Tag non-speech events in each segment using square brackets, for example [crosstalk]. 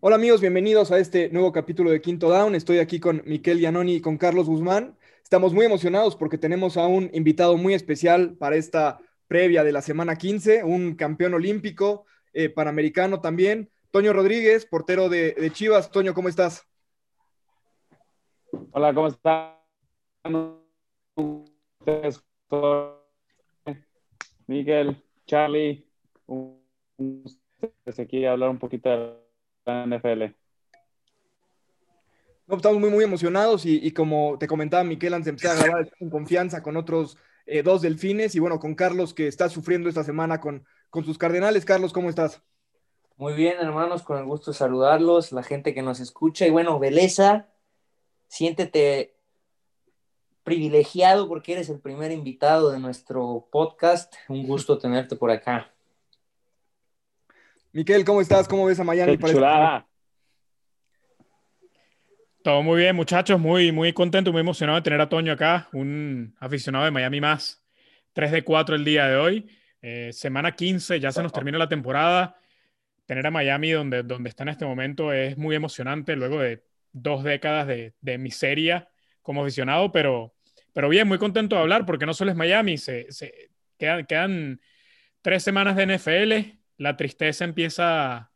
Hola amigos, bienvenidos a este nuevo capítulo de Quinto Down. Estoy aquí con Miquel Yanoni y con Carlos Guzmán. Estamos muy emocionados porque tenemos a un invitado muy especial para esta previa de la semana 15, un campeón olímpico, eh, panamericano también, Toño Rodríguez, portero de, Chivas. Toño, ¿cómo estás? Hola, ¿cómo estás? Miguel, Charlie, un, aquí a hablar un poquito de NFL. No, estamos muy, muy emocionados y, y, como te comentaba Miquel antes de empezar a grabar, en confianza con otros eh, dos delfines y bueno, con Carlos que está sufriendo esta semana con, con sus cardenales. Carlos, ¿cómo estás? Muy bien, hermanos, con el gusto de saludarlos, la gente que nos escucha. Y bueno, Beleza, siéntete privilegiado porque eres el primer invitado de nuestro podcast. Un gusto tenerte por acá. Miquel, ¿cómo estás? ¿Cómo ves a Miami? Qué chulada. Todo muy bien, muchachos. Muy, muy contento, muy emocionado de tener a Toño acá, un aficionado de Miami más. 3 de 4 el día de hoy. Eh, semana 15, ya se nos termina la temporada. Tener a Miami donde, donde está en este momento es muy emocionante luego de dos décadas de, de miseria como aficionado, pero, pero bien, muy contento de hablar porque no solo es Miami, se, se quedan, quedan tres semanas de NFL, la tristeza empieza,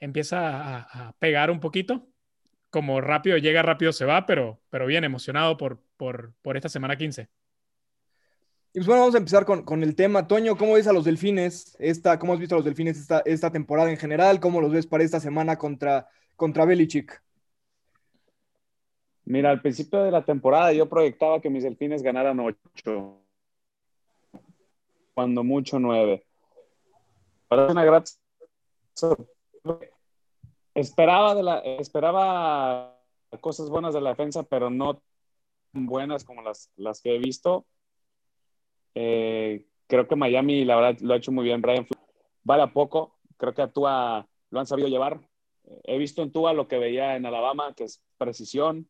empieza a, a pegar un poquito como rápido llega, rápido se va, pero, pero bien emocionado por, por, por esta semana 15. Y pues bueno, vamos a empezar con, con, el tema. Toño, ¿cómo ves a los delfines? Esta, ¿Cómo has visto a los delfines esta, esta temporada en general? ¿Cómo los ves para esta semana contra, contra Belichick? Mira, al principio de la temporada yo proyectaba que mis delfines ganaran 8, cuando mucho 9. Una gran esperaba, de la, esperaba cosas buenas de la defensa, pero no tan buenas como las, las que he visto. Eh, creo que Miami, la verdad, lo ha hecho muy bien. Brian vale a poco. Creo que a Tua lo han sabido llevar. He visto en Tua lo que veía en Alabama, que es precisión,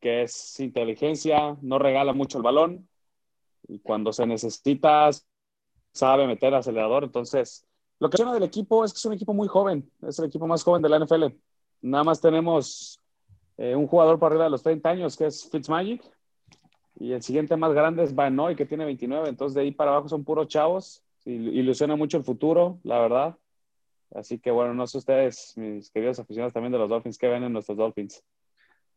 que es inteligencia, no regala mucho el balón. Y cuando se necesita, sabe meter acelerador. Entonces, lo que suena del equipo es que es un equipo muy joven, es el equipo más joven de la NFL. Nada más tenemos eh, un jugador por arriba de los 30 años, que es Fitzmagic, y el siguiente más grande es Van Noy, que tiene 29. Entonces, de ahí para abajo son puros chavos. Ilusiona mucho el futuro, la verdad. Así que, bueno, no sé ustedes, mis queridos aficionados también de los Dolphins, ¿qué ven en nuestros Dolphins?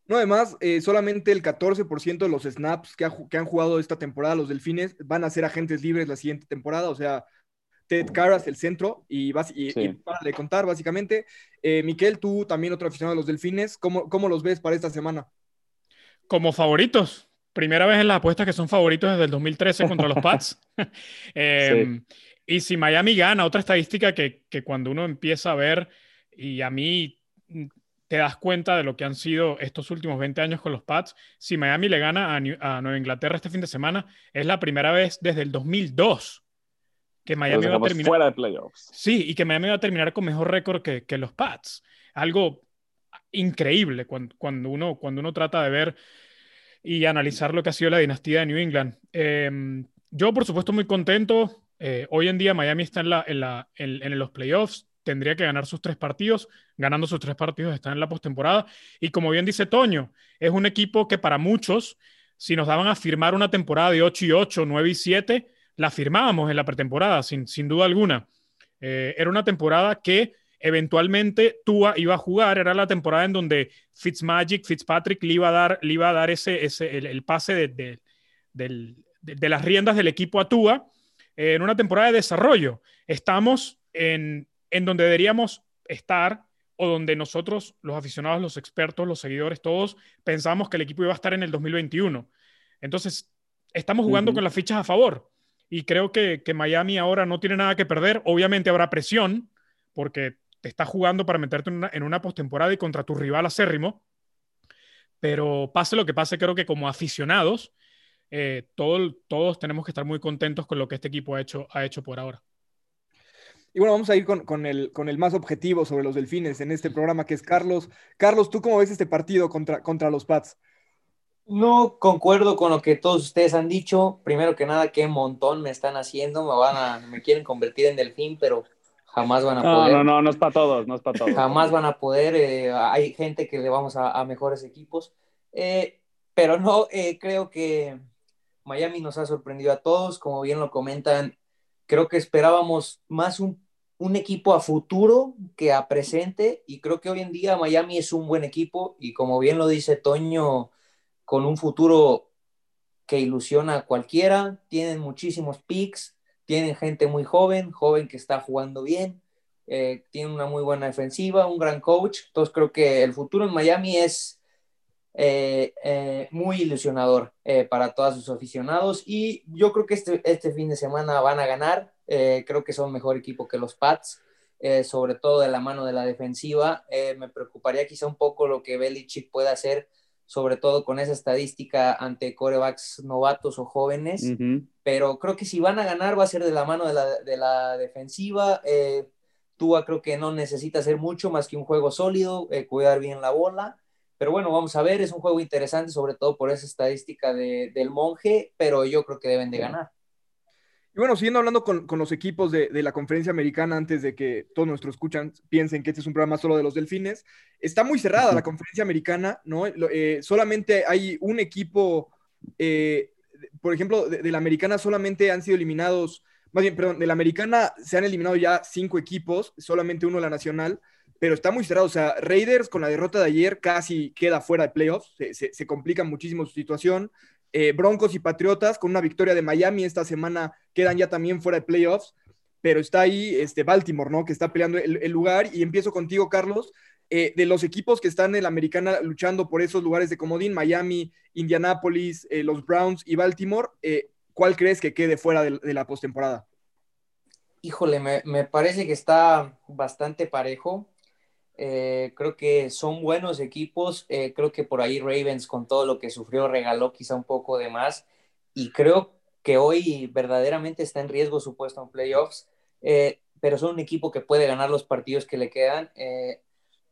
No, además, eh, solamente el 14% de los snaps que, ha, que han jugado esta temporada los Delfines van a ser agentes libres la siguiente temporada. O sea, Ted Carras, el centro, y, vas, y, sí. y para de contar, básicamente. Eh, Miquel, tú también otro aficionado de los Delfines, ¿cómo, ¿cómo, los ves para esta semana? Como favoritos. Primera vez en las apuestas que son favoritos desde el 2013 contra los Pats. [laughs] [laughs] eh, sí. Y si Miami gana, otra estadística que, que cuando uno empieza a ver, y a mí te das cuenta de lo que han sido estos últimos 20 años con los Pats. Si Miami le gana a, New, a Nueva Inglaterra este fin de semana, es la primera vez desde el 2002 que Miami va a terminar fuera de playoffs. Sí, y que Miami va a terminar con mejor récord que, que, los Pats. Algo increíble cuando, cuando, uno, cuando uno trata de ver y analizar lo que ha sido la dinastía de New England. Eh, yo, por supuesto, muy contento. Eh, hoy en día Miami está en, la, en, la, en, en, los playoffs. Tendría que ganar sus tres partidos. Ganando sus tres partidos está en la postemporada. Y como bien dice Toño, es un equipo que para muchos, si nos daban a firmar una temporada de 8 y 8, 9 y 7, la firmábamos en la pretemporada, sin, sin duda alguna. Eh, era una temporada que eventualmente Tua iba a jugar, era la temporada en donde Fitzmagic, Fitzpatrick le iba a dar, le iba a dar ese, ese, el, el pase de, de, de, de, las riendas del equipo a Tua eh, en una temporada de desarrollo. Estamos en, en donde deberíamos estar o donde nosotros, los aficionados, los expertos, los seguidores, todos pensamos que el equipo iba a estar en el 2021. Entonces, estamos jugando uh -huh. con las fichas a favor y creo que, que, Miami ahora no tiene nada que perder. Obviamente habrá presión porque te está jugando para meterte en una, en una postemporada y contra tu rival acérrimo. Pero pase lo que pase, creo que como aficionados, eh, todo, todos tenemos que estar muy contentos con lo que este equipo ha hecho, ha hecho por ahora. Y bueno, vamos a ir con, con, el, con el más objetivo sobre los delfines en este programa, que es Carlos. Carlos, ¿tú cómo ves este partido contra, contra los Pats? No concuerdo con lo que todos ustedes han dicho. Primero que nada, qué montón me están haciendo. Me van a, me quieren convertir en delfín, pero jamás van a No, poder. no, no, no es para todos, no es para todos. Jamás van a poder. eh, hay gente que le vamos a, a mejores equipos. Eh, pero no, eh, creo que Miami nos ha sorprendido a todos. Como bien lo comentan, creo que esperábamos más un, un equipo a futuro que a presente. Y creo que hoy en día Miami es un buen equipo. Y como bien lo dice Toño, con un futuro que ilusiona a cualquiera. Tienen muchísimos picks. Tienen gente muy joven, joven que está jugando bien eh, tiene una muy buena defensiva, un gran coach. Entonces creo que el futuro en Miami es eh, eh, muy ilusionador eh, para todos sus aficionados y yo creo que este, este fin de semana van a ganar. Creo que son mejor equipo que los Pats, sobre todo de la mano de la defensiva. Me preocuparía quizá un poco lo que Belichick pueda hacer, sobre todo con esa estadística ante corebacks novatos o jóvenes pero creo que si van a ganar va a ser de la mano de la, de la defensiva. Eh, Tua creo que no necesita hacer mucho más que un juego sólido, eh, cuidar bien la bola. Pero bueno, vamos a ver, es un juego interesante, sobre todo por esa estadística de, del monje, pero yo creo que deben de ganar. Y bueno, siguiendo hablando con, con los equipos de, de, la conferencia americana, antes de que todos nuestros escuchan piensen que este es un programa solo de los delfines, está muy cerrada la conferencia americana, ¿no? Eh, solamente hay un equipo, eh, por ejemplo, de, de, la americana solamente han sido eliminados, más bien, perdón, de la americana se han eliminado ya cinco equipos, solamente uno de la nacional, pero está muy cerrado. O sea, Raiders con la derrota de ayer casi queda fuera de playoffs, se, se, se complica muchísimo su situación. Eh, Broncos y Patriotas con una victoria de Miami esta semana quedan ya también fuera de playoffs, pero está ahí este Baltimore, ¿no? Que está peleando el, lugar. Y empiezo contigo, Carlos. Eh, de los equipos que están en la americana luchando por esos lugares de comodín, Miami, Indianapolis, eh, los Browns y Baltimore, eh, ¿cuál crees que quede fuera de, de la postemporada? Híjole, me, me, parece que está bastante parejo. Eh, creo que son buenos equipos. Eh, creo que por ahí Ravens, con todo lo que sufrió, regaló quizá un poco de más. Y creo que hoy verdaderamente está en riesgo su puesto en playoffs. Eh, pero son un equipo que puede ganar los partidos que le quedan. Eh,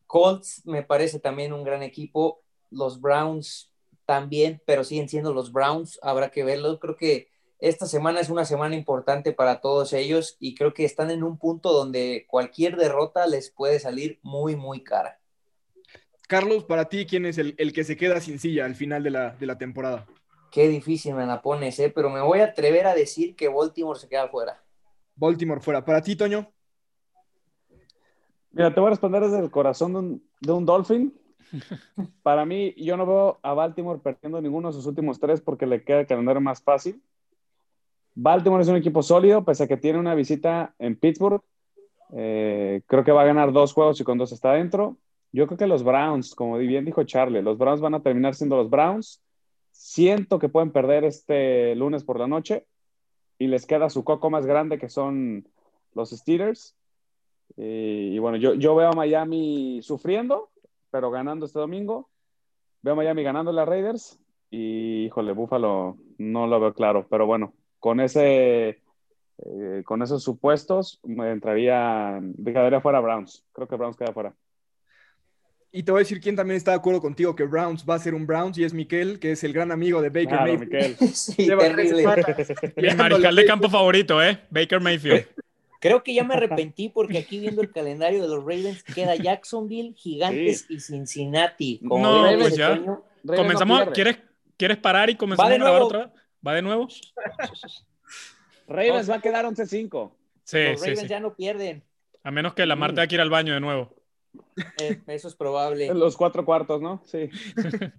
Colts me parece también un gran equipo. Los Browns también, pero siguen siendo los Browns. Habrá que verlo. Creo que esta semana es una semana importante para todos ellos y creo que están en un punto donde cualquier derrota les puede salir muy, muy cara. Carlos, para ti, ¿quién es el, el que se queda sin silla al final de la, de la, temporada? Qué difícil me la pones, ¿eh? pero me voy a atrever a decir que Baltimore se queda fuera. Baltimore fuera. ¿Para ti, Toño? Mira, te voy a responder desde el corazón de un, de un Dolphin. [laughs] Para mí, yo no veo a Baltimore perdiendo ninguno de sus últimos tres porque le queda el calendario más fácil. Baltimore es un equipo sólido, pese a que tiene una visita en Pittsburgh. Eh, creo que va a ganar dos juegos y con dos está adentro. Yo creo que los Browns, como bien dijo Charlie, los Browns van a terminar siendo los Browns. Siento que pueden perder este lunes por la noche y les queda su coco más grande que son los Steelers. Y, y bueno, yo, yo veo a Miami sufriendo, pero ganando este domingo. Veo a Miami ganando las Raiders y, híjole, Búfalo no lo veo claro, pero bueno, con ese eh, con esos supuestos me entraría quedaría fuera Browns creo que Browns queda fuera y te voy a decir quién también está de acuerdo contigo que Browns va a ser un Browns y es Miquel que es el gran amigo de Baker claro, Mayfield [laughs] sí, terrible. Mi [laughs] mariscal de campo favorito eh Baker Mayfield Creo que ya me arrepentí porque aquí viendo el calendario de los Ravens queda Jacksonville, Gigantes sí. y Cincinnati. Como no, pues ya. Sueño, Comenzamos, no ¿quieres, ¿quieres parar y comenzamos a grabar otra? ¿Va de nuevo? Ravens va a quedar 11-5. Sí, Los Ravens sí, sí. ya no pierden. A menos que la Marta tenga que ir al baño de nuevo. Eh, eso es probable. En los cuatro cuartos, ¿no? Sí. [laughs]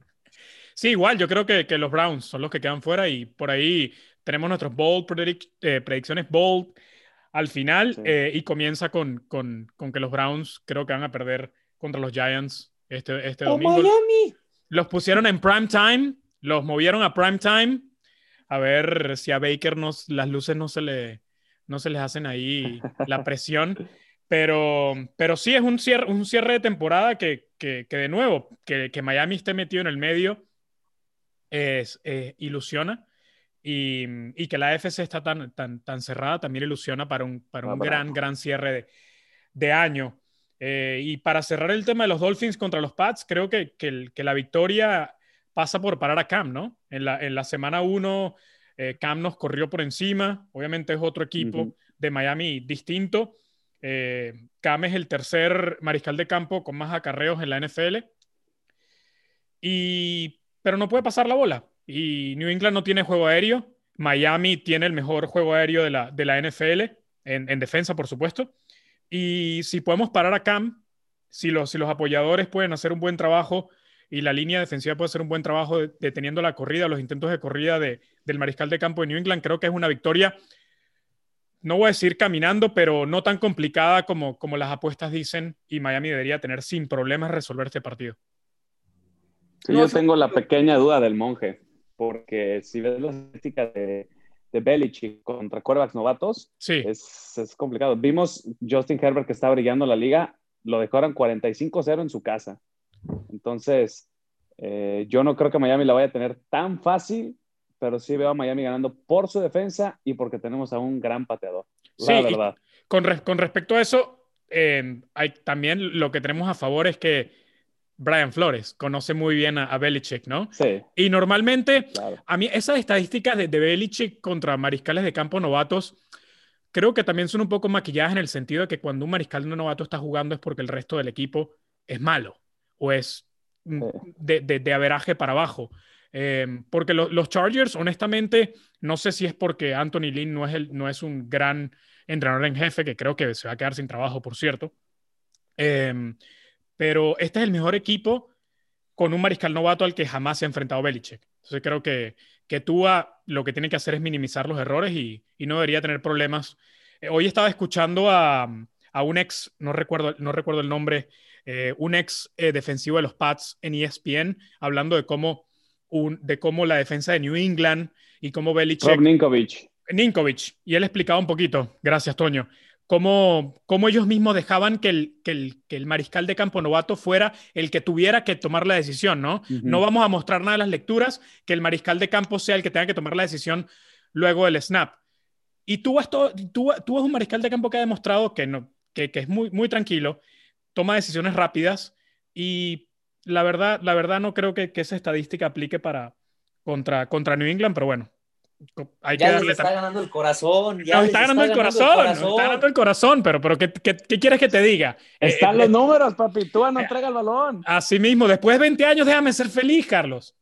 sí, igual, yo creo que, que, los Browns son los que quedan fuera y por ahí tenemos nuestros bold predict, eh, predicciones bold al final sí. eh, y comienza con, con, con, que los Browns creo que van a perder contra los Giants este, este ¡Oh, domingo. Miami! Los pusieron en prime time, los movieron a prime time a ver si a Baker nos, las luces no se, le, no se les hacen ahí la [laughs] presión. Pero, pero sí es un cierre, un cierre de temporada que, que, que de nuevo, que, que, Miami esté metido en el medio es, eh, ilusiona. Y, y, que la FC está tan, tan, tan cerrada también ilusiona para un, para un ah, gran, gran cierre de, de año. Eh, y para cerrar el tema de los Dolphins contra los Pats, creo que, que, que la victoria pasa por parar a Cam, ¿no? En la, en la semana 1, eh, Cam nos corrió por encima, obviamente es otro equipo uh -huh. de Miami distinto, Eh, Cam es el tercer mariscal de campo con más acarreos en la NFL. Y, pero no puede pasar la bola. Y New England no tiene juego aéreo. Miami tiene el mejor juego aéreo de la, de la NFL, en, defensa, por supuesto. Y si podemos parar a Cam, si los, si los apoyadores pueden hacer un buen trabajo y la línea defensiva puede hacer un buen trabajo deteniendo la corrida, los intentos de corrida de, del mariscal de campo de New England, creo que es una victoria, no voy a decir caminando, pero no tan complicada como, como las apuestas dicen y Miami debería tener sin problemas resolver este partido. Sí, yo tengo la pequeña duda del monje, porque si ves las estadísticas de, de Belichick contra quarterbacks novatos, sí. es, es, complicado. Vimos Justin Herbert que está brillando la liga, lo decoran 45-0 en su casa. Entonces, eh, yo no creo que Miami la vaya a tener tan fácil, pero sí veo a Miami ganando por su defensa y porque tenemos a un gran pateador. La verdad. Con, con, respecto a eso, eh, hay, también lo que tenemos a favor es que Brian Flores conoce muy bien a, Belichick, ¿no? Sí. Y normalmente, a mí esas estadísticas de, de Belichick contra mariscales de campo novatos, creo que también son un poco maquilladas en el sentido de que cuando un mariscal novato está jugando es porque el resto del equipo es malo o es mm, de, de, de averaje para abajo. Eh, porque los Chargers, honestamente, no sé si es porque Anthony Lynn no es, el, no es un gran entrenador en jefe, que creo que se va a quedar sin trabajo, por cierto. Eh, pero este es el mejor equipo con un mariscal novato al que jamás se ha enfrentado Belichick. Entonces creo que, que Tua lo que tiene que hacer es minimizar los errores y, y no debería tener problemas. Eh, hoy estaba escuchando a, a, un ex, no recuerdo, no recuerdo el nombre, eh, un ex eh, defensivo de los Pats en ESPN, hablando de cómo, un, de cómo la defensa de New England y cómo Belichick... Rob Ninkovich. Ninkovich. Y él explicaba un poquito, gracias Toño, cómo, cómo ellos mismos dejaban que el, que, el, que el, mariscal de campo novato fuera el que tuviera que tomar la decisión, ¿no? Uh -huh. No vamos a mostrar nada de las lecturas, que el mariscal de campo sea el que tenga que tomar la decisión luego del snap. Y tú, tú, tú, tú un mariscal de campo que ha demostrado que, no, que, que es muy, muy tranquilo, toma decisiones rápidas y la verdad, la verdad no creo que, que esa estadística aplique para contra, contra New England, pero bueno, hay ya que darle está ganando el corazón. Ya nos está, ganando, está el ganando, el corazón, Nos está ganando el corazón, pero, pero ¿qué, qué, qué quieres que te diga? Están eh, los eh, números, papi. Tú no eh, entrega el balón. Así mismo, después de 20 años, déjame ser feliz, Carlos.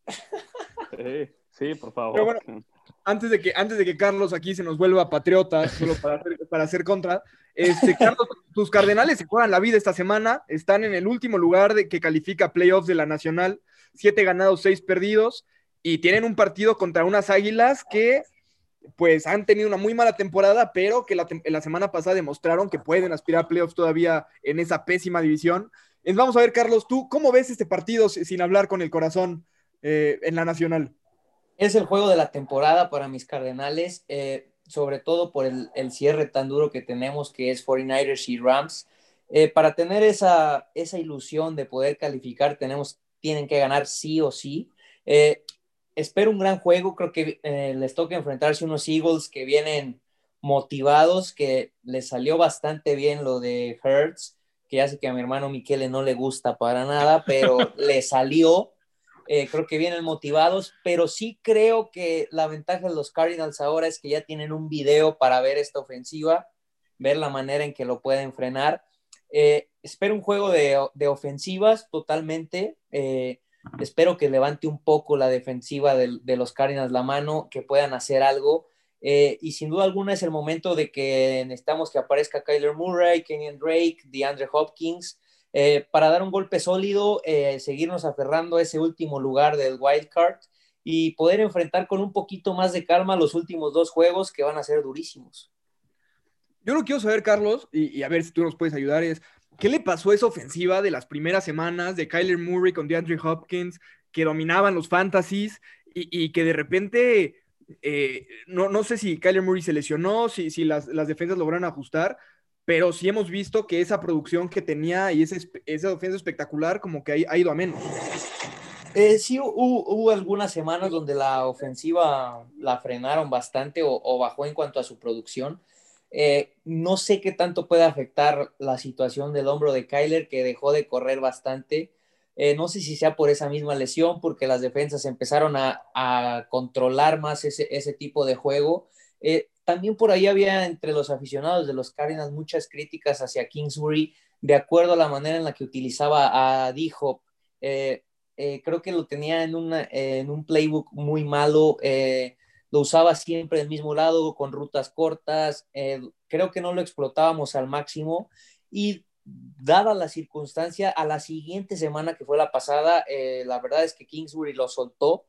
Sí, sí, por favor. Pero bueno, antes de, que, antes de que Carlos aquí se nos vuelva patriota, solo para hacer, para hacer contra, este, Carlos, tus cardenales se juegan la vida esta semana. Están en el último lugar de que califica playoffs de la Nacional. Siete ganados, seis perdidos y tienen un partido contra unas águilas que pues han tenido una muy mala temporada, pero que la, semana pasada demostraron que pueden aspirar a playoffs todavía en esa pésima división. Vamos a ver, Carlos, ¿tú cómo ves este partido sin hablar con el corazón eh, en la Nacional? Es el juego de la temporada para mis Cardenales, eh, sobre todo por el, el, cierre tan duro que tenemos, que es 49ers y Rams. Eh, para tener esa, esa ilusión de poder calificar, tenemos, tienen que ganar sí o sí. Eh, espero un gran juego. Creo que eh, les toca enfrentarse unos Eagles que vienen motivados, que les salió bastante bien lo de Hertz, que ya sé que a mi hermano Miquele no le gusta para nada, pero [laughs] le salió. Eh, creo que vienen motivados, pero sí creo que la ventaja de los Cardinals ahora es que ya tienen un video para ver esta ofensiva, ver la manera en que lo pueden frenar. Eh, espero un juego de, de ofensivas totalmente. Eh, Espero que levante un poco la defensiva de, de los Cardinals la mano, que puedan hacer algo. Y sin duda alguna es el momento de que necesitamos que aparezca Kyler Murray, Kenyon Drake, DeAndre Hopkins, eh, para dar un golpe sólido, eh, seguirnos aferrando a ese último lugar del wild card y poder enfrentar con un poquito más de calma los últimos dos juegos que van a ser durísimos. Yo lo quiero saber, Carlos, y, a ver si tú nos puedes ayudar, es ¿Qué le pasó a esa ofensiva de las primeras semanas de Kyler Murray con DeAndre Hopkins, que dominaban los fantasies y, y que de repente, eh, no, no, sé si Kyler Murray se lesionó, si, si las, las, defensas lograron ajustar, pero sí hemos visto que esa producción que tenía y ese, esa defensa espectacular como que ha ido a menos. Eh, sí, hubo, hubo, algunas semanas donde la ofensiva la frenaron bastante o, o bajó en cuanto a su producción. Eh, no sé qué tanto puede afectar la situación del hombro de Kyler, que dejó de correr bastante. Eh, no sé si sea por esa misma lesión, porque las defensas empezaron a, a controlar más ese, ese, tipo de juego. Eh, también por ahí había entre los aficionados de los Cardinals muchas críticas hacia Kingsbury de acuerdo a la manera en la que utilizaba a D-Hop. Eh, eh, creo que lo tenía en, en un playbook muy malo, eh, lo usaba siempre del mismo lado, con rutas cortas, creo que no lo explotábamos al máximo y dada la circunstancia, a la siguiente semana que fue la pasada, la verdad es que Kingsbury lo soltó,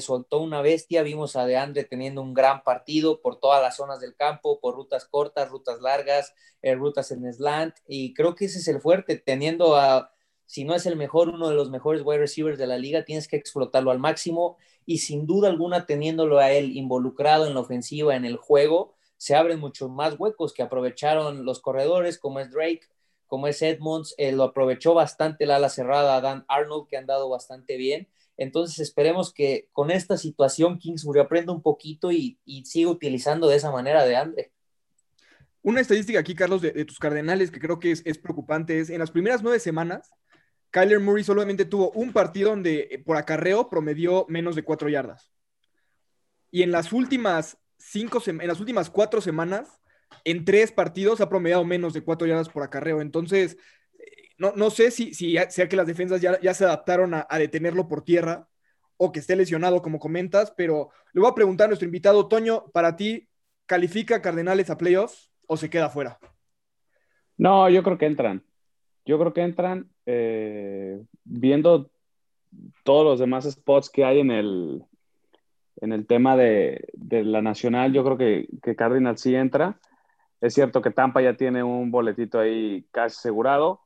soltó una bestia, vimos a DeAndre teniendo un gran partido por todas las zonas del campo, por rutas cortas, rutas largas, rutas en slant, y creo que ese es el fuerte, teniendo a si no es el mejor, uno de los mejores wide receivers de la liga, tienes que explotarlo al máximo y sin duda alguna teniéndolo a él involucrado en la ofensiva, en el juego, se abren muchos más huecos que aprovecharon los corredores como es Drake, como es Edmonds, eh, lo aprovechó bastante la ala cerrada Dan Arnold que han dado bastante bien. Entonces esperemos que con esta situación Kingsbury aprenda un poquito y, siga utilizando de esa manera de Andre. Una estadística aquí, Carlos, de, tus cardenales que creo que es, es preocupante es en las primeras nueve semanas, Kyler Murray solamente tuvo un partido donde eh, por acarreo promedió menos de cuatro yardas. Y en las últimas cinco, en las últimas cuatro semanas, en tres partidos ha promediado menos de cuatro yardas por acarreo. Entonces, no, no sé si, sea que las defensas ya, ya se adaptaron a, detenerlo por tierra o que esté lesionado, como comentas, pero le voy a preguntar a nuestro invitado, Toño, para ti, ¿califica Cardenales a playoffs o se queda fuera? No, yo creo que entran. Yo creo que entran eh, viendo todos los demás spots que hay en el, en el tema de, la nacional, yo creo que, que Cardinal sí entra. Es cierto que Tampa ya tiene un boletito ahí casi asegurado.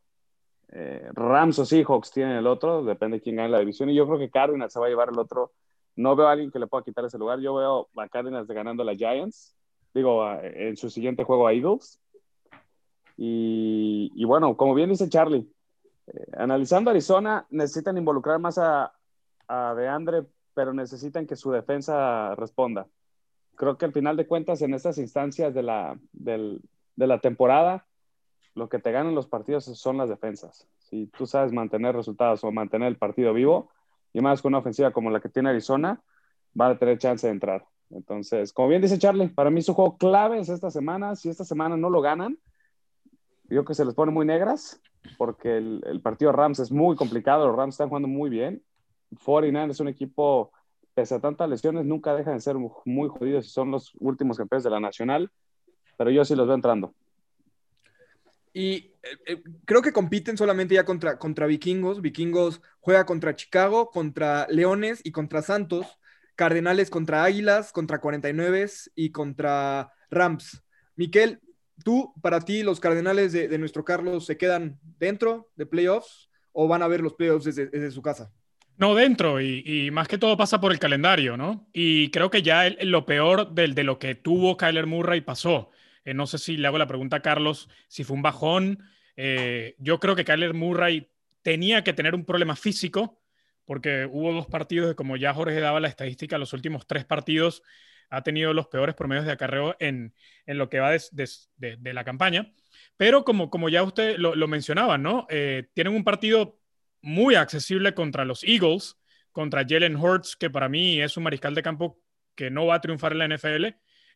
Eh, Rams o Seahawks tienen el otro, depende de quién gane la división. Y yo creo que Cardinals se va a llevar el otro. No veo a alguien que le pueda quitar ese lugar. Yo veo a Cardinals ganando a la Giants. Digo, en su siguiente juego a Eagles. Y, bueno, como bien dice Charlie, eh, analizando Arizona, necesitan involucrar más a, a DeAndre, pero necesitan que su defensa responda. Creo que al final de cuentas, en estas instancias de la, de la temporada, lo que te ganan los partidos son las defensas. Si tú sabes mantener resultados o mantener el partido vivo, y más con una ofensiva como la que tiene Arizona, va a tener chance de entrar. Entonces, como bien dice Charlie, para mí su juego clave es esta semana. Si esta semana no lo ganan, yo que se les pone muy negras, porque el, partido Rams es muy complicado, los Rams están jugando muy bien. 49 es un equipo, pese a tantas lesiones, nunca dejan de ser muy jodidos y son los últimos campeones de la Nacional, pero yo sí los veo entrando. Y eh, eh, creo que compiten solamente ya contra, contra Vikingos. Vikingos juega contra Chicago, contra Leones y contra Santos. Cardenales contra Águilas, contra 49 y contra Rams. Miquel, ¿Tú, para ti, los Cardenales de, nuestro Carlos se quedan dentro de playoffs o van a ver los playoffs desde, su casa? No, dentro, y, más que todo pasa por el calendario, ¿no? Y creo que ya lo peor de, de, lo que tuvo Kyler Murray pasó. Eh, no sé si le hago la pregunta a Carlos, si fue un bajón. Eh, yo creo que Kyler Murray tenía que tener un problema físico, porque hubo dos partidos, como ya Jorge daba la estadística, los últimos tres partidos ha tenido los peores promedios de acarreo en, en lo que va de, de, la campaña. Pero como, como ya usted lo, lo mencionaba, ¿no? Eh, tienen un partido muy accesible contra los Eagles, contra Jalen Hurts, que para mí es un mariscal de campo que no va a triunfar en la NFL.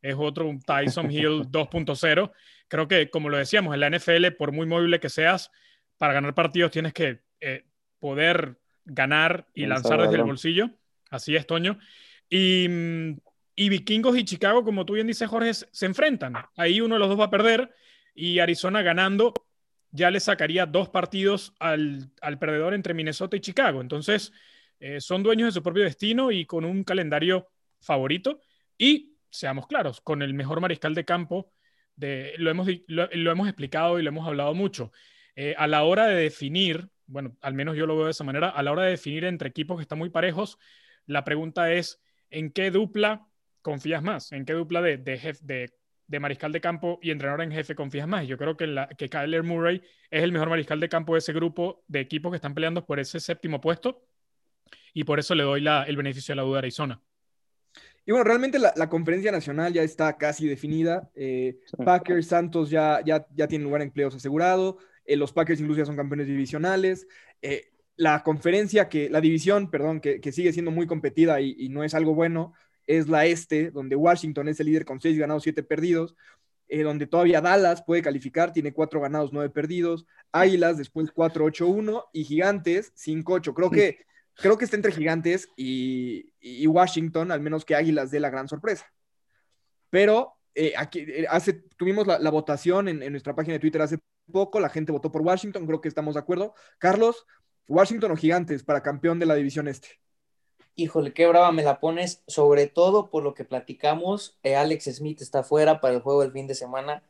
Es otro un Tyson Hill [laughs] 2.0. Creo que, como lo decíamos, en la NFL, por muy móvil que seas, para ganar partidos tienes que eh, poder ganar y lanzar desde el bolsillo. Así es, Toño. Y mm, y Vikingos y Chicago, como tú bien dices, Jorge, se enfrentan. Ahí uno de los dos va a perder y Arizona ganando ya le sacaría dos partidos al, perdedor entre Minnesota y Chicago. Entonces, eh, son dueños de su propio destino y con un calendario favorito. Y, seamos claros, con el mejor mariscal de campo, lo, hemos, explicado y lo hemos hablado mucho. Eh, a la hora de definir, bueno, al menos yo lo veo de esa manera, a la hora de definir entre equipos que están muy parejos, la pregunta es, ¿en qué dupla confías más? ¿En qué dupla de, de, de, mariscal de campo y entrenador en jefe confías más? Yo creo que, la, que Kyler Murray es el mejor mariscal de campo de ese grupo de equipos que están peleando por ese séptimo puesto y por eso le doy el beneficio de la duda a Arizona. Y bueno, realmente la, la, conferencia nacional ya está casi definida. Eh, Packers, Santos ya, ya, ya tienen lugar en playoffs asegurado. Eh, los Packers incluso ya son campeones divisionales. Eh, la conferencia, que, la división, perdón, que, que, sigue siendo muy competida y, y, no es algo bueno, es la este, donde Washington es el líder con seis ganados, siete perdidos. Eh, donde todavía Dallas puede calificar, tiene cuatro ganados, nueve perdidos, Águilas después 4-8-1 y Gigantes 5-8. Creo que, creo que está entre Gigantes y, Washington, al menos que Águilas dé la gran sorpresa. Pero eh, aquí eh, hace, tuvimos la, votación en, en, nuestra página de Twitter hace poco, la gente votó por Washington, creo que estamos de acuerdo. Carlos, ¿Washington o Gigantes para campeón de la división este? Híjole, qué brava me la pones, sobre todo por lo que platicamos. Eh, Alex Smith está fuera para el juego del fin de semana.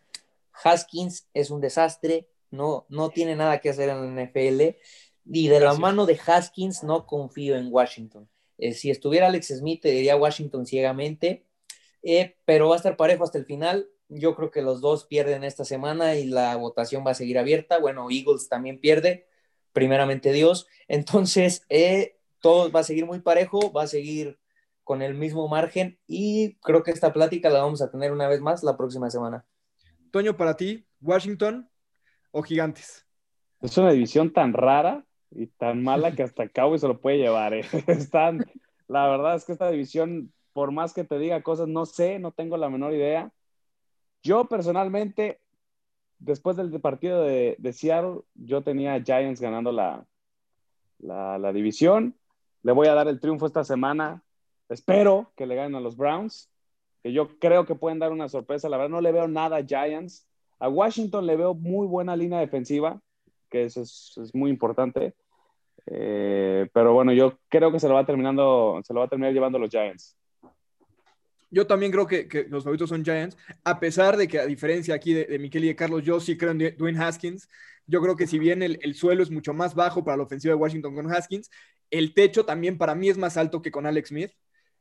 Haskins es un desastre, no, no tiene nada que hacer en la NFL. Y de la mano de Haskins no confío en Washington. Eh, si estuviera Alex Smith, te diría Washington ciegamente, eh, pero va a estar parejo hasta el final. Yo creo que los dos pierden esta semana y la votación va a seguir abierta. Bueno, Eagles también pierde, primeramente Dios. Entonces, eh, todo va a seguir muy parejo, va a seguir con el mismo margen y creo que esta plática la vamos a tener una vez más la próxima semana. Toño, para ti, Washington o Gigantes. Es una división tan rara y tan mala que hasta Cowboys se lo puede llevar. ¿eh? [laughs] Están, la verdad es que esta división, por más que te diga cosas, no sé, no tengo la menor idea. Yo personalmente, después del partido de, Seattle, yo tenía Giants ganando la, la, la división. Le voy a dar el triunfo esta semana. Espero que le ganen a los Browns, que yo creo que pueden dar una sorpresa. La verdad no le veo nada a Giants. A Washington le veo muy buena línea defensiva, que eso es, muy importante. Eh, pero bueno, yo creo que se lo va terminando, se lo va a terminar llevando los Giants. Yo también creo que, los favoritos son Giants, a pesar de que a diferencia aquí de, de Miquel y de Carlos, yo sí creo en Dwayne Haskins. Yo creo que si bien el, el, suelo es mucho más bajo para la ofensiva de Washington con Haskins, el techo también para mí es más alto que con Alex Smith,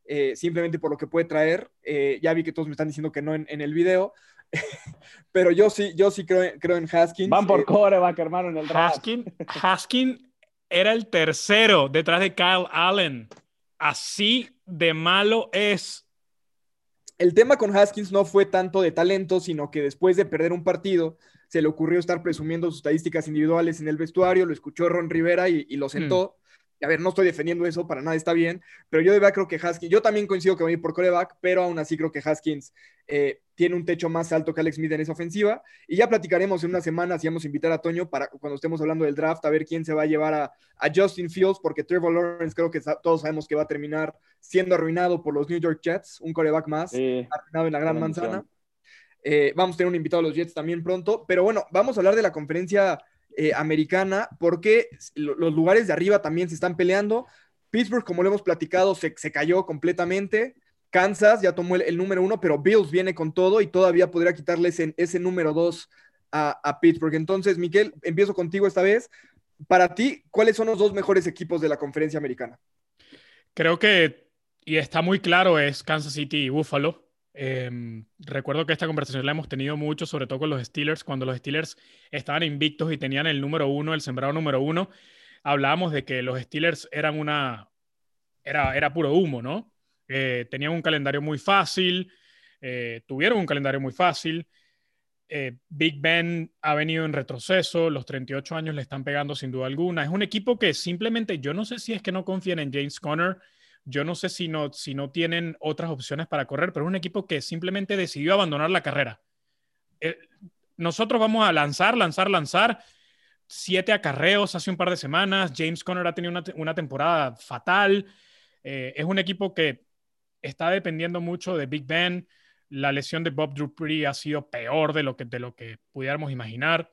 eh, simplemente por lo que puede traer. Eh, ya vi que todos me están diciendo que no en, el video, [laughs] pero yo sí, yo sí creo, creo en Haskins. Van por eh, a hermano, en el Haskins, Haskins era el tercero detrás de Kyle Allen. Así de malo es. El tema con Haskins no fue tanto de talento, sino que después de perder un partido, se le ocurrió estar presumiendo sus estadísticas individuales en el vestuario, lo escuchó Ron Rivera y, lo sentó. Mm a ver, no estoy defendiendo eso, para nada está bien, pero yo de verdad creo que Haskins, yo también coincido que va a ir por coreback, pero aún así creo que Haskins eh, tiene un techo más alto que Alex Smith en esa ofensiva, y ya platicaremos en una semana, si vamos a invitar a Toño para cuando estemos hablando del draft, a ver quién se va a llevar a, Justin Fields, porque Trevor Lawrence creo que todos sabemos que va a terminar siendo arruinado por los New York Jets, un coreback más, arruinado en la gran manzana. Eh, vamos a tener un invitado a los Jets también pronto, pero bueno, vamos a hablar de la conferencia eh, americana, porque los lugares de arriba también se están peleando. Pittsburgh, como lo hemos platicado, se, cayó completamente. Kansas ya tomó el, número uno, pero Bills viene con todo y todavía podría quitarle ese, ese número dos a, a, Pittsburgh. Entonces, Miguel, empiezo contigo esta vez. Para ti, ¿cuáles son los dos mejores equipos de la conferencia americana? Creo que, y está muy claro, es Kansas City y Buffalo. Em, recuerdo que esta conversación la hemos tenido mucho, sobre todo con los Steelers, cuando los Steelers estaban invictos y tenían el número uno, el sembrado número uno, hablábamos de que los Steelers eran una, era, era puro humo, ¿no? Eh, tenían un calendario muy fácil, eh, tuvieron un calendario muy fácil. Eh, Big Ben ha venido en retroceso, los 38 años le están pegando sin duda alguna. Es un equipo que simplemente, yo no sé si es que no confían en James Conner, yo no sé si no, si no tienen otras opciones para correr, pero es un equipo que simplemente decidió abandonar la carrera. Eh, nosotros vamos a lanzar, lanzar, lanzar. Siete acarreos hace un par de semanas. James Conner ha tenido una, temporada fatal. Es un equipo que está dependiendo mucho de Big Ben. La lesión de Bob Dupree ha sido peor de lo que, de lo que pudiéramos imaginar.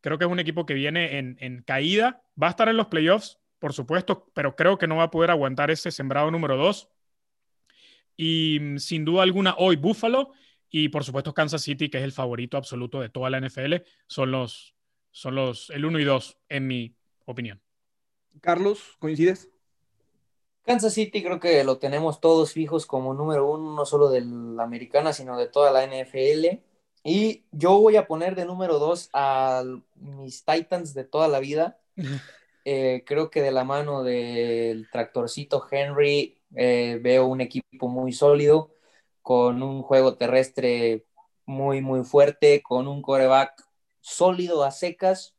Creo que es un equipo que viene en, caída. Va a estar en los playoffs, por supuesto, pero creo que no va a poder aguantar ese sembrado número 2. Y mm, sin duda alguna, hoy Buffalo y por supuesto Kansas City, que es el favorito absoluto de toda la NFL, son los, son los, el 1 y 2, en mi opinión. Carlos, ¿coincides? Kansas City creo que lo tenemos todos fijos como número uno, no solo de la americana, sino de toda la NFL. Y yo voy a poner de número dos a mis Titans de toda la vida. [laughs] Eh, creo que de la mano del tractorcito Henry eh, veo un equipo muy sólido, con un juego terrestre muy, muy fuerte, con un coreback sólido a secas,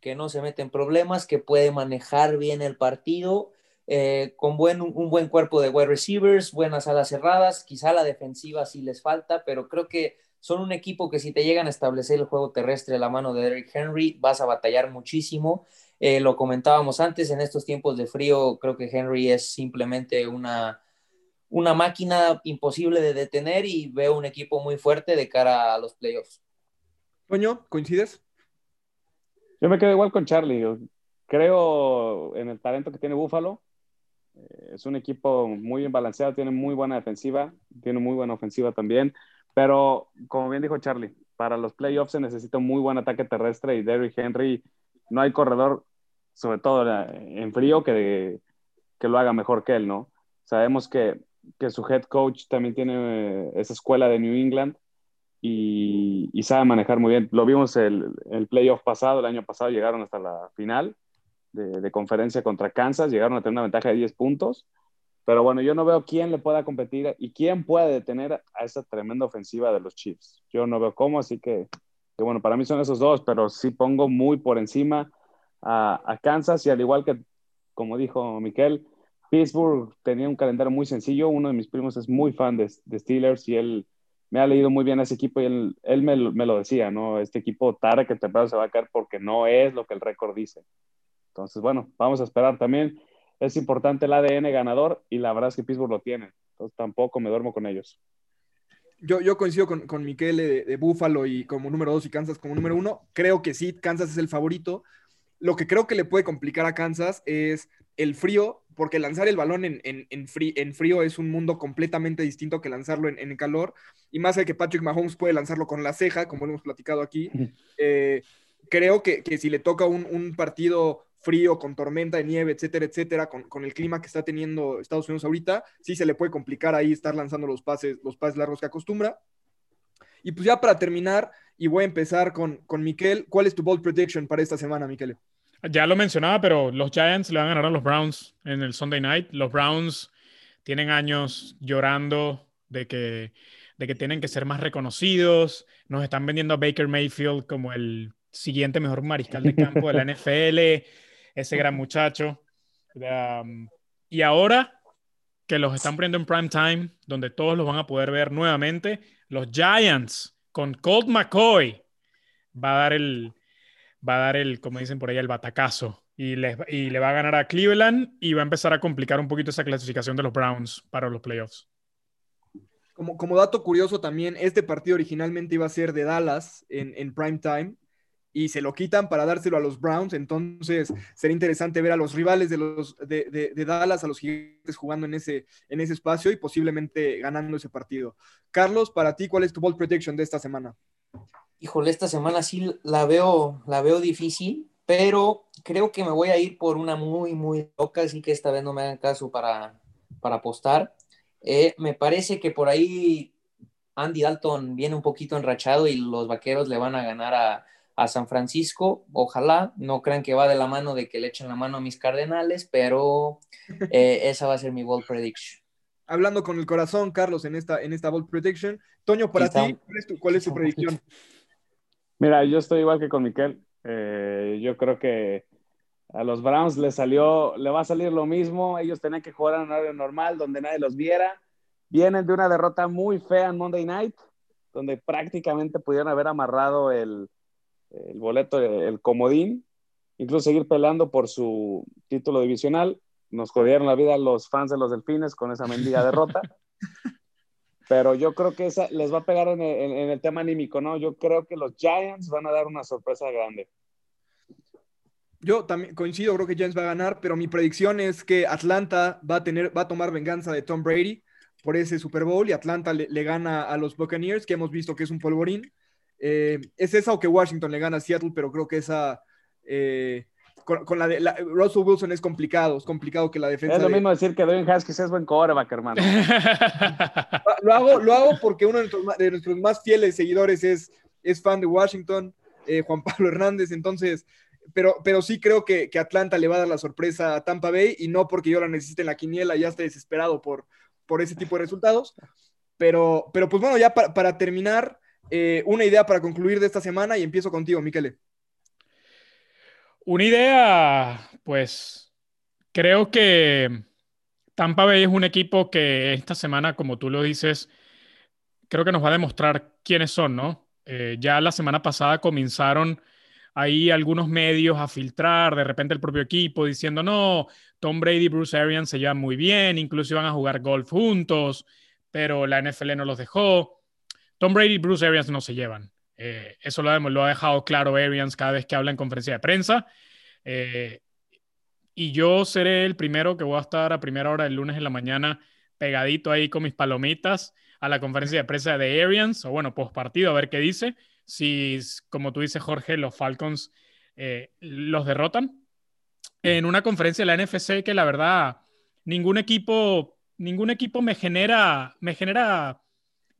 que no se mete en problemas, que puede manejar bien el partido eh, con buen, un buen cuerpo de wide receivers, buenas alas cerradas, quizá la defensiva sí les falta, pero creo que son un equipo que si te llegan a establecer el juego terrestre a la mano de Derrick Henry, vas a batallar muchísimo. Eh, lo comentábamos antes, en estos tiempos de frío, creo que Henry es simplemente una, una máquina imposible de detener y veo un equipo muy fuerte de cara a los playoffs. Toño, ¿coincides? Yo me quedo igual con Charlie. Creo en el talento que tiene Buffalo. Eh, es un equipo muy bien balanceado, tiene muy buena defensiva, tiene muy buena ofensiva también. Pero, como bien dijo Charlie, para los playoffs se necesita un muy buen ataque terrestre y Derrick Henry, no hay corredor, sobre todo en frío, que, que lo haga mejor que él, ¿no? Sabemos que, que su head coach también tiene eh, esa escuela de New England y, y sabe manejar muy bien. Lo vimos el, el playoff pasado, el año pasado llegaron hasta la final de, de conferencia contra Kansas, llegaron a tener una ventaja de 10 puntos pero bueno, yo no veo quién le pueda competir y quién puede detener a esa tremenda ofensiva de los Chiefs. Yo no veo cómo, así que, bueno, para mí son esos dos, pero sí pongo muy por encima a, Kansas y al igual que, como dijo Miquel, Pittsburgh tenía un calendario muy sencillo. Uno de mis primos es muy fan de, Steelers y él me ha leído muy bien a ese equipo y él, él me, me, lo decía, ¿no? Este equipo tarde que temprano se va a caer porque no es lo que el récord dice. Entonces, bueno, vamos a esperar también es importante el ADN ganador y la verdad es que Pittsburgh lo tiene. Entonces tampoco me duermo con ellos. Yo, yo coincido con, con Miquel de, Buffalo y como número dos y Kansas como número uno. Creo que sí, Kansas es el favorito. Lo que creo que le puede complicar a Kansas es el frío, porque lanzar el balón en, en, en, frío, es un mundo completamente distinto que lanzarlo en, calor. Y más de que Patrick Mahomes puede lanzarlo con la ceja, como lo hemos platicado aquí. Eh, creo que, que, si le toca un, un partido frío, con tormenta de nieve, etcétera, etcétera, con, el clima que está teniendo Estados Unidos ahorita, sí se le puede complicar ahí estar lanzando los pases, los pases largos que acostumbra. Y pues ya para terminar, y voy a empezar con, con Miquel, ¿cuál es tu bold prediction para esta semana, Miquel? Ya lo mencionaba, pero los Giants le van a ganar a los Browns en el Sunday Night. Los Browns tienen años llorando de que, de que tienen que ser más reconocidos. Nos están vendiendo a Baker Mayfield como el siguiente mejor mariscal de campo de la [laughs] NFL ese gran muchacho. Um, y ahora que los están poniendo en prime time, donde todos los van a poder ver nuevamente, los Giants con Colt McCoy va a dar el, va a dar el, como dicen por ahí, el batacazo y le, y le va a ganar a Cleveland y va a empezar a complicar un poquito esa clasificación de los Browns para los playoffs. Como, como dato curioso también, este partido originalmente iba a ser de Dallas en, en prime time y se lo quitan para dárselo a los Browns. Entonces, sería interesante ver a los rivales de, los, de, Dallas, a los gigantes jugando en ese, en ese espacio y posiblemente ganando ese partido. Carlos, para ti, ¿cuál es tu bold prediction de esta semana? Híjole, esta semana sí la veo, la veo difícil, pero creo que me voy a ir por una muy, muy loca, así que esta vez no me hagan caso para, para apostar. Eh, me parece que por ahí Andy Dalton viene un poquito enrachado y los vaqueros le van a ganar a, a San Francisco. Ojalá, no crean que va de la mano de que le echen la mano a mis Cardenales, pero [laughs] eh, esa va a ser mi bold prediction. Hablando con el corazón, Carlos, en esta, en esta bold prediction. Toño, para ti, ¿cuál es, tu, predicción? Mira, yo estoy igual que con Miquel. Eh, yo creo que a los Browns le salió, le va a salir lo mismo. Ellos tenían que jugar en un horario normal donde nadie los viera. Vienen de una derrota muy fea en Monday Night, donde prácticamente pudieron haber amarrado el, el boleto, el comodín, incluso seguir peleando por su título divisional. Nos jodieron la vida los fans de los Delfines con esa mendiga derrota. [laughs] Pero yo creo que esa les va a pegar en el, tema anímico, ¿no? Yo creo que los Giants van a dar una sorpresa grande. Yo también coincido, creo que Giants va a ganar, pero mi predicción es que Atlanta va a, tener, va a tomar venganza de Tom Brady por ese Super Bowl y Atlanta le, le gana a los Buccaneers, que hemos visto que es un polvorín. Eh, es esa o que Washington le gana a Seattle, pero creo que esa. Eh, con, la de Russell Wilson es complicado, es complicado que la defensa. Es lo mismo decir que Dwayne Haskins es buen coreback, hermano. [laughs] lo, hago, lo hago porque uno de nuestros, más fieles seguidores es, es fan de Washington, eh, Juan [laughs] Pablo Hernández, entonces. Pero, pero sí creo que, que, Atlanta le va a dar la sorpresa a Tampa Bay y no porque yo la necesite en la quiniela, ya estoy desesperado por, por ese tipo de resultados. Pero, pero pues bueno, ya para, para terminar, eh, una idea para concluir de esta semana y empiezo contigo, Miquele. Una idea, pues, Creo que Tampa Bay es un equipo que esta semana, como tú lo dices, creo que nos va a demostrar quiénes son, ¿no? Eh, ya la semana pasada comenzaron ahí algunos medios a filtrar, de repente el propio equipo diciendo, no, Tom Brady y Bruce Arians se llevan muy bien, incluso iban a jugar golf juntos, pero la NFL no los dejó. Tom Brady y Bruce Arians no se llevan. Eh, eso lo, lo, ha dejado claro Arians cada vez que habla en conferencia de prensa. Eh, y yo seré el primero que voy a estar a primera hora del lunes en la mañana pegadito ahí con mis palomitas a la conferencia de prensa de Arians, o bueno, post partido, a ver qué dice. Si, como tú dices, Jorge, los Falcons eh, los derrotan. En una conferencia de la NFC que la verdad, ningún equipo, ningún equipo me genera, me genera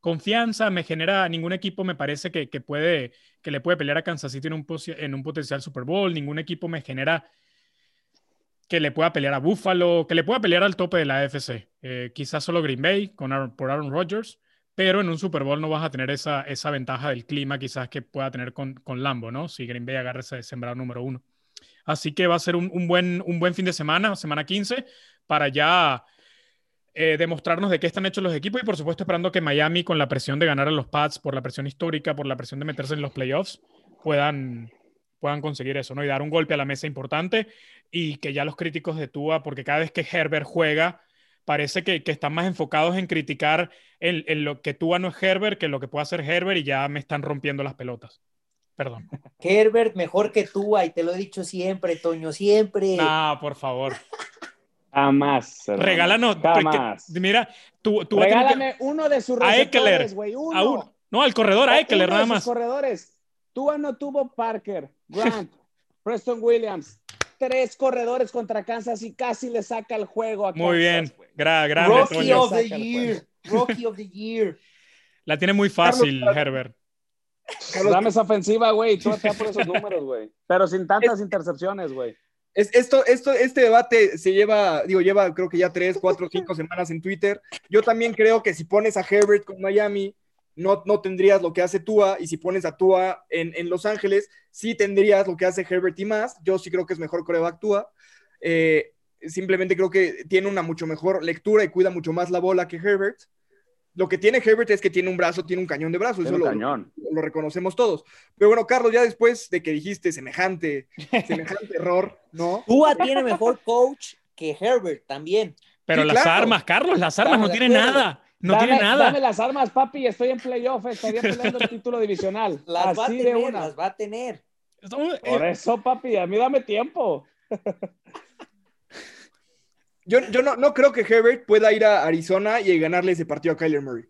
confianza, me genera, ningún equipo me parece que, puede, que le puede pelear a Kansas City en un, en un potencial Super Bowl, ningún equipo me genera que le pueda pelear a Buffalo, que le pueda pelear al tope de la AFC. Eh, quizás solo Green Bay con por Aaron Rodgers, pero en un Super Bowl no vas a tener esa, esa ventaja del clima quizás que pueda tener con, con Lambo, ¿no? Si Green Bay agarra ese sembrado número uno. Así que va a ser un, buen, un buen fin de semana, semana 15, para ya eh, demostrarnos de qué están hechos los equipos y por supuesto esperando que Miami con la presión de ganar a los Pats, por la presión histórica, por la presión de meterse en los playoffs, puedan, puedan conseguir eso, ¿no? Y dar un golpe a la mesa importante y que ya los críticos de Tua, porque cada vez que Herbert juega, parece que, están más enfocados en criticar en, lo que Tua no es Herbert que lo que puede hacer Herbert y ya me están rompiendo las pelotas. Perdón. Herbert mejor que Tua y te lo he dicho siempre, Toño, siempre. No, por favor. Jamás. Regálanos. mira, tú, tú Regálame uno de sus receptores, güey. Uno. No, al corredor, a Eckler, nada más. corredores. Tua no tuvo Parker, Grant, [laughs] Preston Williams, tres corredores contra Kansas y casi le saca el juego a Muy bien, Gra Rocky of the year. Rocky of the year. La tiene muy fácil, Herbert. Dame esa ofensiva, güey. Tú estás por esos números, güey. Pero sin tantas intercepciones, güey. Es, esto, esto, este debate se lleva, digo, lleva creo que ya tres, cuatro, cinco [laughs] semanas en Twitter. Yo también creo que si pones a Herbert con Miami, no, no tendrías lo que hace Tua, y si pones a Tua en, Los Ángeles, sí tendrías lo que hace Herbert y más. Yo sí creo que es mejor coreback Tua. Eh, simplemente creo que tiene una mucho mejor lectura y cuida mucho más la bola que Herbert. Lo que tiene Herbert es que tiene un brazo, tiene un cañón de brazos, eso lo, lo, reconocemos todos. Pero bueno, Carlos, ya después de que dijiste semejante, [laughs] semejante error, ¿no? Tua tiene mejor coach que Herbert también. Pero las armas, Carlos, las armas no tienen nada. No tiene nada. Dame las armas, papi, estoy en playoff, estaría peleando el título divisional. [laughs] Las va a tener, las va a tener. Por eso, papi, a mí dame tiempo. [laughs] Yo, yo no, no, creo que Herbert pueda ir a Arizona y ganarle ese partido a Kyler Murray.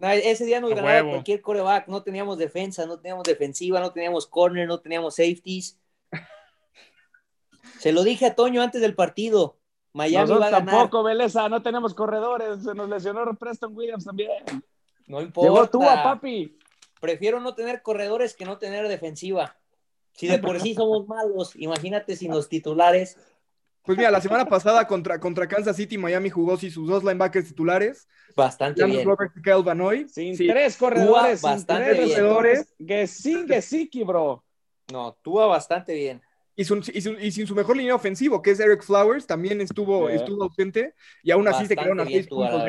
ese día nos ganaba cualquier coreback. No teníamos defensa, no teníamos defensiva, no teníamos corner, no teníamos safeties. [laughs] Se lo dije a Toño antes del partido. Miami va a ganar. tampoco, Beleza, no tenemos corredores. Se nos lesionó Preston Williams también. No importa. Llegó tú a papi. Prefiero no tener corredores que no tener defensiva. Si de por sí [laughs] somos malos, imagínate sin los titulares. Pues mira, la semana pasada contra, contra Kansas City, Miami jugó sin sus dos linebackers titulares. Bastante bien. Robert y Sin tres corredores, bastante sin tres corredores. Gesicki, Gesicki, bro. No, Tua bastante bien. Y, sin su mejor línea ofensivo, que es Eric Flowers, también estuvo, estuvo ausente y aún así se quedaron a seis puntos.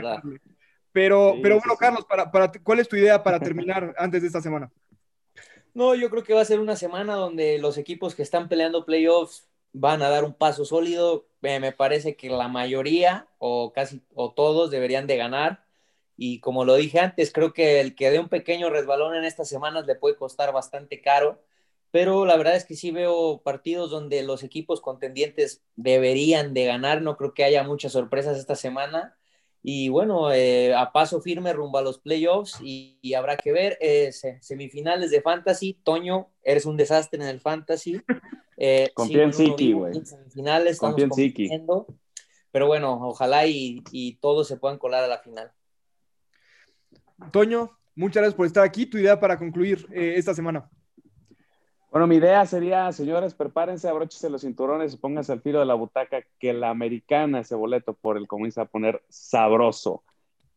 pero, pero bueno, Carlos, para, para, ¿cuál es tu idea para terminar antes de esta semana? No, yo creo que va a ser una semana donde los equipos que están peleando playoffs van a dar un paso sólido. me parece que la mayoría o casi o todos deberían de ganar. Y como lo dije antes, creo que el que dé un pequeño resbalón en estas semanas le puede costar bastante caro. Pero la verdad es que sí veo partidos donde los equipos contendientes deberían de ganar. No creo que haya muchas sorpresas esta semana. Y bueno, eh, a paso firme rumbo a los playoffs y, habrá que ver eh, semifinales de fantasy. Toño, eres un desastre en el fantasy. Eh, Confía en Siki, güey. Semifinales, estamos compitiendo. Pero bueno, ojalá y, y, todos se puedan colar a la final. Toño, muchas gracias por estar aquí. Tu idea para concluir eh, esta semana. Bueno, mi idea sería, señores, prepárense, abróchense los cinturones y pónganse al filo de la butaca que la americana ese boleto por el comienza a poner sabroso.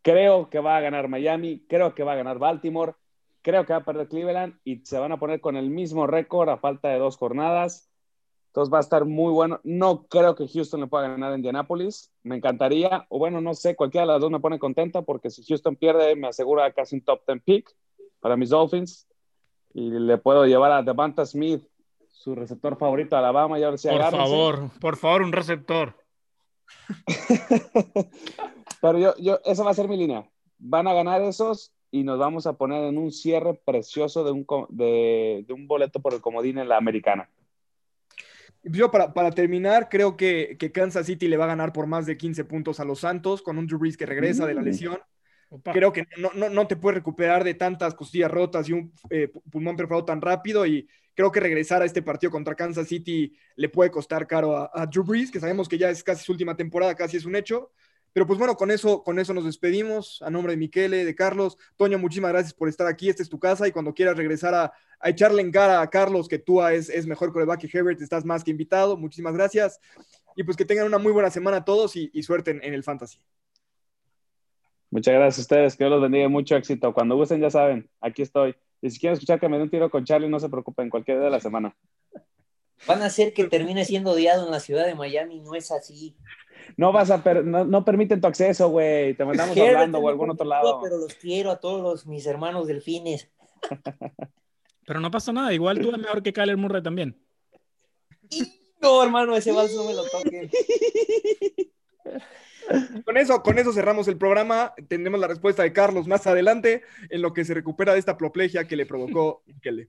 Creo que va a ganar Miami, creo que va a ganar Baltimore, creo que va a perder Cleveland y se van a poner con el mismo récord a falta de dos jornadas. Entonces va a estar muy bueno. No creo que Houston le pueda ganar a Indianapolis. Me encantaría, o bueno, no sé, cualquiera de las dos me pone contenta porque si Houston pierde, me asegura casi un top 10 pick para mis Dolphins. Y le puedo llevar a Devonta Smith, su receptor favorito de Alabama, y ahora sí Por agárrense. favor, por favor, un receptor. [laughs] Pero yo, yo, esa va a ser mi línea. Van a ganar esos y nos vamos a poner en un cierre precioso de un, de un boleto por el comodín en la americana. Yo para, para terminar, creo que, que Kansas City le va a ganar por más de 15 puntos a los Santos con un Drew Brees que regresa de la Mm. lesión. Opa. Creo que no, no, no te puedes recuperar de tantas costillas rotas y un eh, pulmón perforado tan rápido y creo que regresar a este partido contra Kansas City le puede costar caro a, a Drew Brees, que sabemos que ya es casi su última temporada, casi es un hecho. Pero pues bueno, con eso, con eso nos despedimos. A nombre de Miquele, de Carlos. Toño, muchísimas gracias por estar aquí. Esta es tu casa y cuando quieras regresar a, a echarle en cara a Carlos que Tua es, es mejor coreback que Herbert, estás más que invitado. Muchísimas gracias. Y pues que tengan una muy buena semana todos y, y suerte en, en el fantasy. Muchas gracias a ustedes, que Dios los bendiga y mucho éxito. Cuando gusten, ya saben, aquí estoy. Y si quieren escuchar que me dé un tiro con Charlie, no se preocupen, cualquier día de la semana. Van a hacer que termine siendo odiado en la ciudad de Miami, no es así. No vas a per- no, no permiten tu acceso, güey. Te [laughs] mandamos es o algún otro lado. Pero los quiero a todos los- mis hermanos delfines. [laughs] Pero no pasa nada, igual tú es mejor que Kyler Murray también. No, hermano, ese vals no me lo toquen. [laughs] Con eso, con eso cerramos el programa. Tendremos la respuesta de Carlos más adelante en lo que se recupera de esta proplegia que le provocó Miquele.